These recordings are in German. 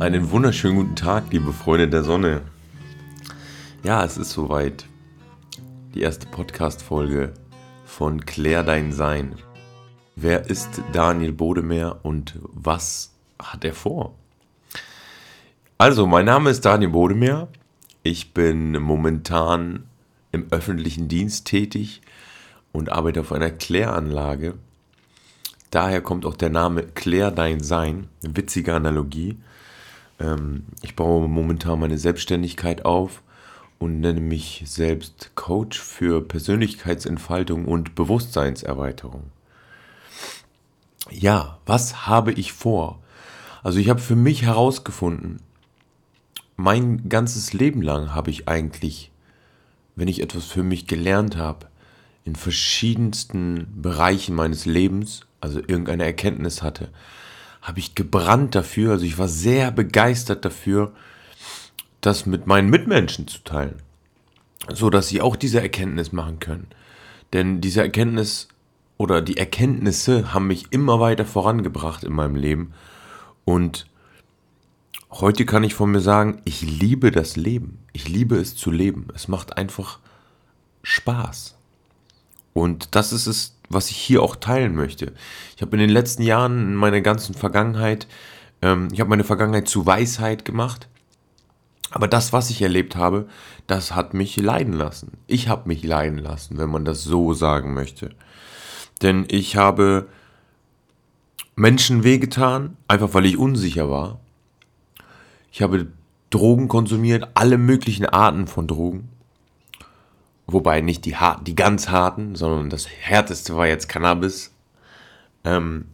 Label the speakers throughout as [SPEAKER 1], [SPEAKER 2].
[SPEAKER 1] Einen wunderschönen guten Tag, liebe Freunde der Sonne. Ja, es ist soweit. Die erste Podcast-Folge von Klär dein Sein. Wer ist Daniel Bodemeer und was hat er vor? Also, mein Name ist Daniel Bodemeer. Ich bin momentan im öffentlichen Dienst tätig und arbeite auf einer Kläranlage. Daher kommt auch der Name Klär dein Sein. Witzige Analogie. Ähm, ich baue momentan meine Selbstständigkeit auf und nenne mich selbst Coach für Persönlichkeitsentfaltung und Bewusstseinserweiterung. Ja, was habe ich vor? Also ich habe für mich herausgefunden, mein ganzes Leben lang habe ich eigentlich, wenn ich etwas für mich gelernt habe, in verschiedensten Bereichen meines Lebens, also irgendeine Erkenntnis hatte, habe ich gebrannt dafür, also ich war sehr begeistert dafür, das mit meinen Mitmenschen zu teilen, so dass sie auch diese Erkenntnis machen können. Denn diese Erkenntnis oder die Erkenntnisse haben mich immer weiter vorangebracht in meinem Leben und heute kann ich von mir sagen, ich liebe das Leben. Ich liebe es zu leben. Es macht einfach Spaß. Und das ist es, was ich hier auch teilen möchte. Ich habe in den letzten Jahren in meiner ganzen Vergangenheit, ähm, ich habe meine Vergangenheit zu Weisheit gemacht. Aber das, was ich erlebt habe, das hat mich leiden lassen. Ich habe mich leiden lassen, wenn man das so sagen möchte. Denn ich habe Menschen wehgetan, einfach weil ich unsicher war. Ich habe Drogen konsumiert, alle möglichen Arten von Drogen. Wobei nicht die, hart, die ganz harten, sondern das härteste war jetzt Cannabis. Ähm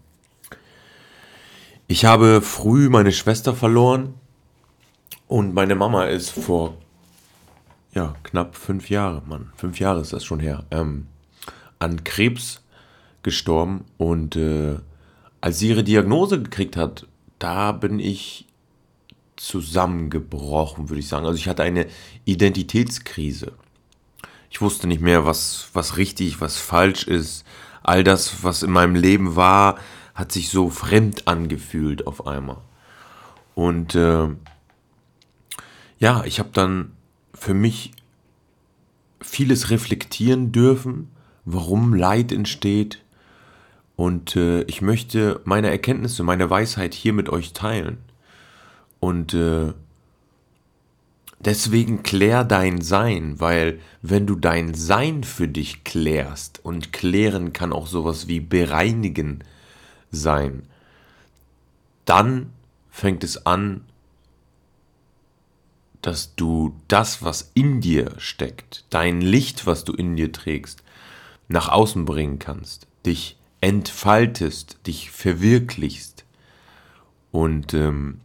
[SPEAKER 1] ich habe früh meine Schwester verloren und meine Mama ist vor ja, knapp fünf Jahren, Mann, fünf Jahre ist das schon her, ähm, an Krebs gestorben. Und äh, als sie ihre Diagnose gekriegt hat, da bin ich zusammengebrochen, würde ich sagen. Also ich hatte eine Identitätskrise. Ich wusste nicht mehr, was, was richtig, was falsch ist. All das, was in meinem Leben war, hat sich so fremd angefühlt auf einmal. Und äh, ja, ich habe dann für mich vieles reflektieren dürfen, warum Leid entsteht. Und äh, ich möchte meine Erkenntnisse, meine Weisheit hier mit euch teilen. Und äh, Deswegen klär dein Sein, weil wenn du dein Sein für dich klärst und klären kann auch sowas wie bereinigen sein, dann fängt es an, dass du das, was in dir steckt, dein Licht, was du in dir trägst, nach außen bringen kannst, dich entfaltest, dich verwirklichst. Und ähm,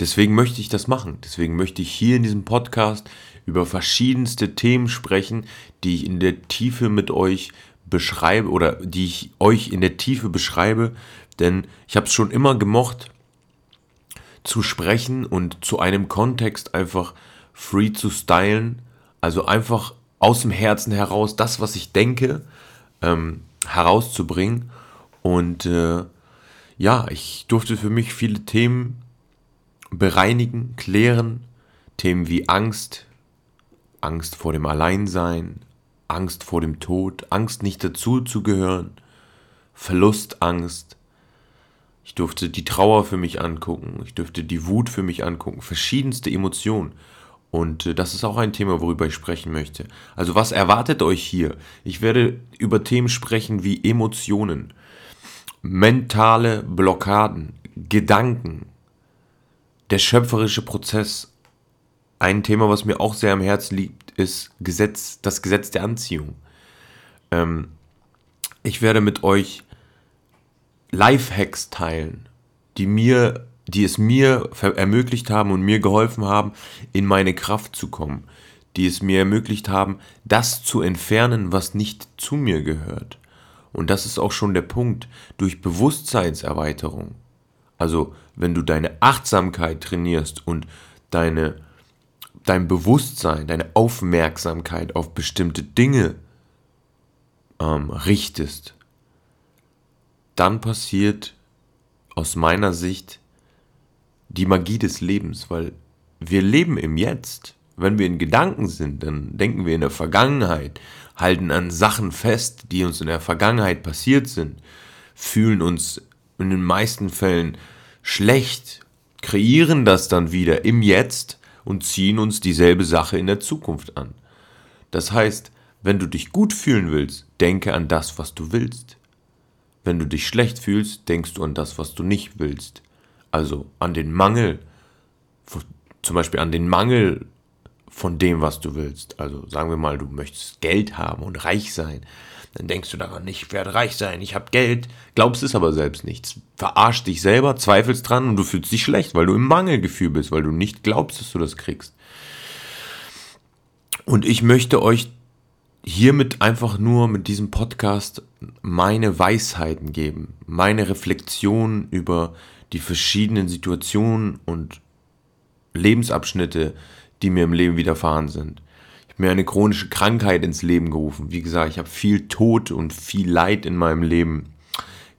[SPEAKER 1] Deswegen möchte ich das machen. Deswegen möchte ich hier in diesem Podcast über verschiedenste Themen sprechen, die ich in der Tiefe mit euch beschreibe oder die ich euch in der Tiefe beschreibe. Denn ich habe es schon immer gemocht zu sprechen und zu einem Kontext einfach free zu stylen. Also einfach aus dem Herzen heraus das, was ich denke, ähm, herauszubringen. Und äh, ja, ich durfte für mich viele Themen bereinigen, klären. Themen wie Angst, Angst vor dem Alleinsein, Angst vor dem Tod, Angst nicht dazu zu gehören, Verlustangst. Ich durfte die Trauer für mich angucken, ich durfte die Wut für mich angucken, verschiedenste Emotionen. Und äh, das ist auch ein Thema, worüber ich sprechen möchte. Also was erwartet euch hier? Ich werde über Themen sprechen wie Emotionen, mentale Blockaden, Gedanken, der schöpferische Prozess. Ein Thema, was mir auch sehr am Herzen liegt, ist Gesetz, das Gesetz der Anziehung. Ähm, ich werde mit euch Lifehacks teilen, die mir, die es mir ermöglicht haben und mir geholfen haben, in meine Kraft zu kommen, die es mir ermöglicht haben, das zu entfernen, was nicht zu mir gehört. Und das ist auch schon der Punkt durch Bewusstseinserweiterung. Also wenn du deine Achtsamkeit trainierst und deine, dein Bewusstsein, deine Aufmerksamkeit auf bestimmte Dinge ähm, richtest, dann passiert aus meiner Sicht die Magie des Lebens, weil wir leben im Jetzt. Wenn wir in Gedanken sind, dann denken wir in der Vergangenheit, halten an Sachen fest, die uns in der Vergangenheit passiert sind, fühlen uns in den meisten Fällen schlecht, kreieren das dann wieder im Jetzt und ziehen uns dieselbe Sache in der Zukunft an. Das heißt, wenn du dich gut fühlen willst, denke an das, was du willst. Wenn du dich schlecht fühlst, denkst du an das, was du nicht willst. Also an den Mangel, zum Beispiel an den Mangel von dem, was du willst. Also sagen wir mal, du möchtest Geld haben und reich sein. Dann denkst du daran, ich werde reich sein, ich habe Geld, glaubst es aber selbst nicht. Verarsch dich selber, zweifelst dran und du fühlst dich schlecht, weil du im Mangelgefühl bist, weil du nicht glaubst, dass du das kriegst. Und ich möchte euch hiermit einfach nur mit diesem Podcast meine Weisheiten geben, meine Reflexion über die verschiedenen Situationen und Lebensabschnitte, die mir im Leben widerfahren sind. Mir eine chronische Krankheit ins Leben gerufen. Wie gesagt, ich habe viel Tod und viel Leid in meinem Leben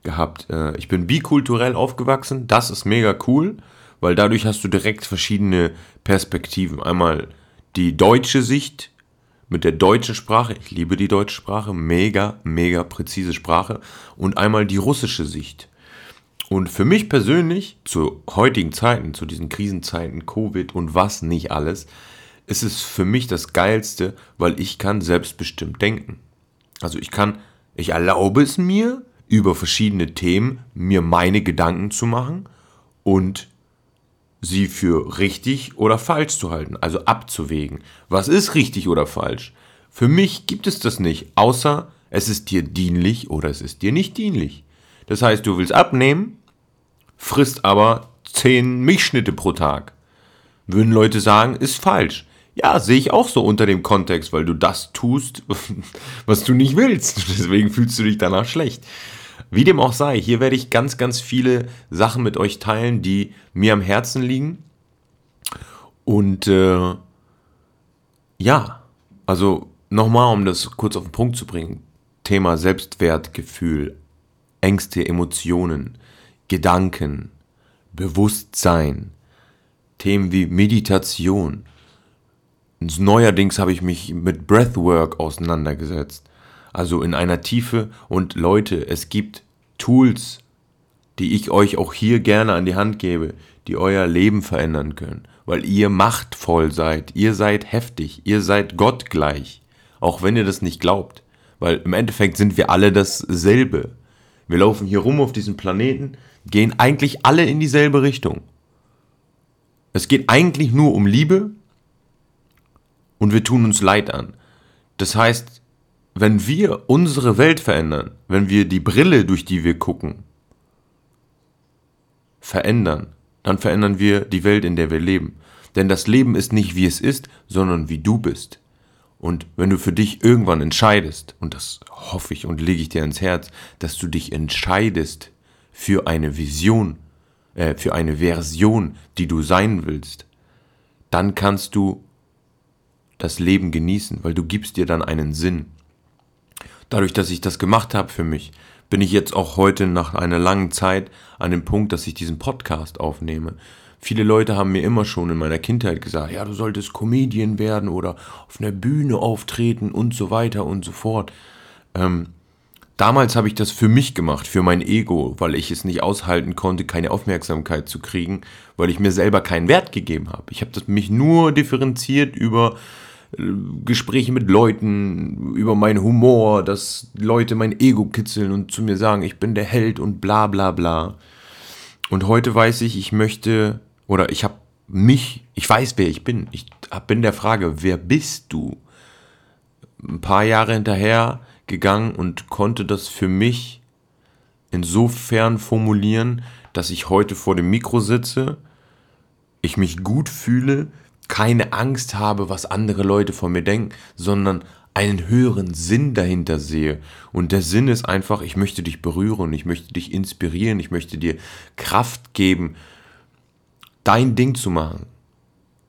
[SPEAKER 1] gehabt. Äh, ich bin bikulturell aufgewachsen. Das ist mega cool, weil dadurch hast du direkt verschiedene Perspektiven. Einmal die deutsche Sicht mit der deutschen Sprache. Ich liebe die deutsche Sprache. Mega, mega präzise Sprache. Und einmal die russische Sicht. Und für mich persönlich, zu heutigen Zeiten, zu diesen Krisenzeiten, Covid und was nicht alles, ist es für mich das Geilste, weil ich kann selbstbestimmt denken. Also ich kann, ich erlaube es mir, über verschiedene Themen mir meine Gedanken zu machen und sie für richtig oder falsch zu halten, also abzuwägen. Was ist richtig oder falsch? Für mich gibt es das nicht, außer es ist dir dienlich oder es ist dir nicht dienlich. Das heißt, du willst abnehmen, frisst aber 10 Milchschnitte pro Tag. Würden Leute sagen, ist falsch. Ja, sehe ich auch so unter dem Kontext, weil du das tust, was du nicht willst. Deswegen fühlst du dich danach schlecht. Wie dem auch sei, hier werde ich ganz, ganz viele Sachen mit euch teilen, die mir am Herzen liegen. Und äh, ja, also nochmal, um das kurz auf den Punkt zu bringen. Thema Selbstwertgefühl, Ängste, Emotionen, Gedanken, Bewusstsein, Themen wie Meditation. Neuerdings habe ich mich mit Breathwork auseinandergesetzt. Also in einer Tiefe. Und Leute, es gibt Tools, die ich euch auch hier gerne an die Hand gebe, die euer Leben verändern können. Weil ihr machtvoll seid, ihr seid heftig, ihr seid gottgleich. Auch wenn ihr das nicht glaubt. Weil im Endeffekt sind wir alle dasselbe. Wir laufen hier rum auf diesem Planeten, gehen eigentlich alle in dieselbe Richtung. Es geht eigentlich nur um Liebe und wir tun uns Leid an. Das heißt, wenn wir unsere Welt verändern, wenn wir die Brille, durch die wir gucken, verändern, dann verändern wir die Welt, in der wir leben. Denn das Leben ist nicht wie es ist, sondern wie du bist. Und wenn du für dich irgendwann entscheidest, und das hoffe ich und lege ich dir ans Herz, dass du dich entscheidest für eine Vision, äh, für eine Version, die du sein willst, dann kannst du das Leben genießen, weil du gibst dir dann einen Sinn. Dadurch, dass ich das gemacht habe für mich, bin ich jetzt auch heute nach einer langen Zeit an dem Punkt, dass ich diesen Podcast aufnehme. Viele Leute haben mir immer schon in meiner Kindheit gesagt, ja, du solltest Comedian werden oder auf einer Bühne auftreten und so weiter und so fort. Ähm, damals habe ich das für mich gemacht, für mein Ego, weil ich es nicht aushalten konnte, keine Aufmerksamkeit zu kriegen, weil ich mir selber keinen Wert gegeben habe. Ich habe mich nur differenziert über äh, Gespräche mit Leuten, über meinen Humor, dass Leute mein Ego kitzeln und zu mir sagen, ich bin der Held und bla bla bla. Und heute weiß ich, ich möchte oder ich habe mich, ich weiß, wer ich bin. Ich bin der Frage, wer bist du? Ein paar Jahre hinterher gegangen und konnte das für mich insofern formulieren, dass ich heute vor dem Mikro sitze, ich mich gut fühle, keine Angst habe, was andere Leute von mir denken, sondern einen höheren Sinn dahinter sehe. Und der Sinn ist einfach, ich möchte dich berühren, ich möchte dich inspirieren, ich möchte dir Kraft geben, dein Ding zu machen.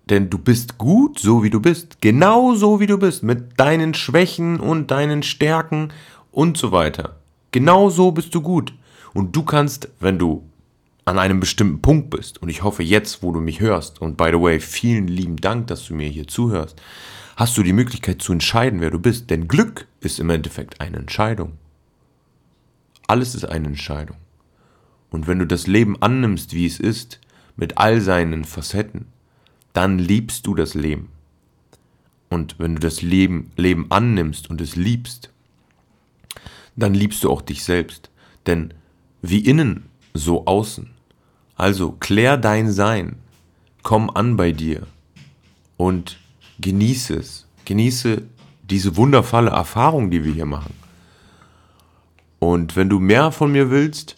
[SPEAKER 1] Denn du bist gut, so wie du bist. Genau so wie du bist. Mit deinen Schwächen und deinen Stärken und so weiter. Genau so bist du gut. Und du kannst, wenn du an einem bestimmten Punkt bist, und ich hoffe jetzt, wo du mich hörst, und by the way, vielen lieben Dank, dass du mir hier zuhörst, hast du die Möglichkeit zu entscheiden, wer du bist. Denn Glück ist im Endeffekt eine Entscheidung. Alles ist eine Entscheidung. Und wenn du das Leben annimmst, wie es ist, mit all seinen Facetten, dann liebst du das Leben. Und wenn du das Leben, Leben annimmst und es liebst, dann liebst du auch dich selbst. Denn wie innen, so außen. Also klär dein Sein, komm an bei dir und genieße es. Genieße diese wundervolle Erfahrung, die wir hier machen. Und wenn du mehr von mir willst,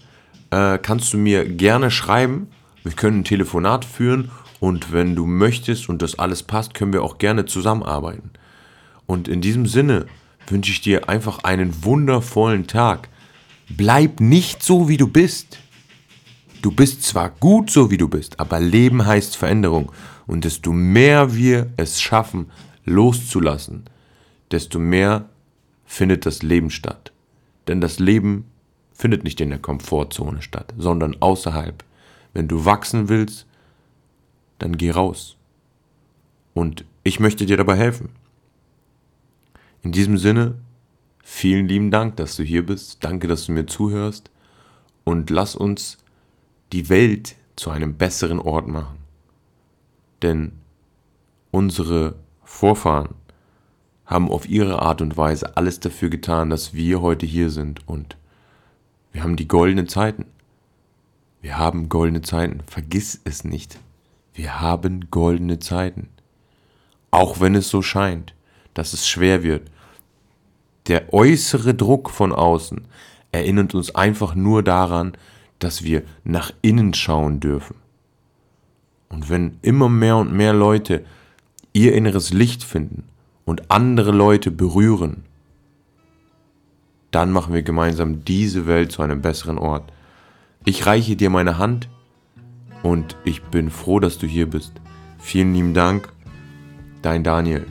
[SPEAKER 1] äh, kannst du mir gerne schreiben. Wir können ein Telefonat führen und wenn du möchtest und das alles passt, können wir auch gerne zusammenarbeiten. Und in diesem Sinne wünsche ich dir einfach einen wundervollen Tag. Bleib nicht so, wie du bist. Du bist zwar gut so, wie du bist, aber Leben heißt Veränderung. Und desto mehr wir es schaffen, loszulassen, desto mehr findet das Leben statt. Denn das Leben findet nicht in der Komfortzone statt, sondern außerhalb. Wenn du wachsen willst, dann geh raus. Und ich möchte dir dabei helfen. In diesem Sinne, vielen lieben Dank, dass du hier bist. Danke, dass du mir zuhörst. Und lass uns die Welt zu einem besseren Ort machen. Denn unsere Vorfahren haben auf ihre Art und Weise alles dafür getan, dass wir heute hier sind und wir haben die goldenen Zeiten. Wir haben goldene Zeiten. Vergiss es nicht. Wir haben goldene Zeiten. Auch wenn es so scheint, dass es schwer wird. Der äußere Druck von außen erinnert uns einfach nur daran, dass wir nach innen schauen dürfen. Und wenn immer mehr und mehr Leute ihr inneres Licht finden und andere Leute berühren, dann machen wir gemeinsam diese Welt zu einem besseren Ort. Ich reiche dir meine Hand und ich bin froh, dass du hier bist. Vielen lieben Dank, dein Daniel.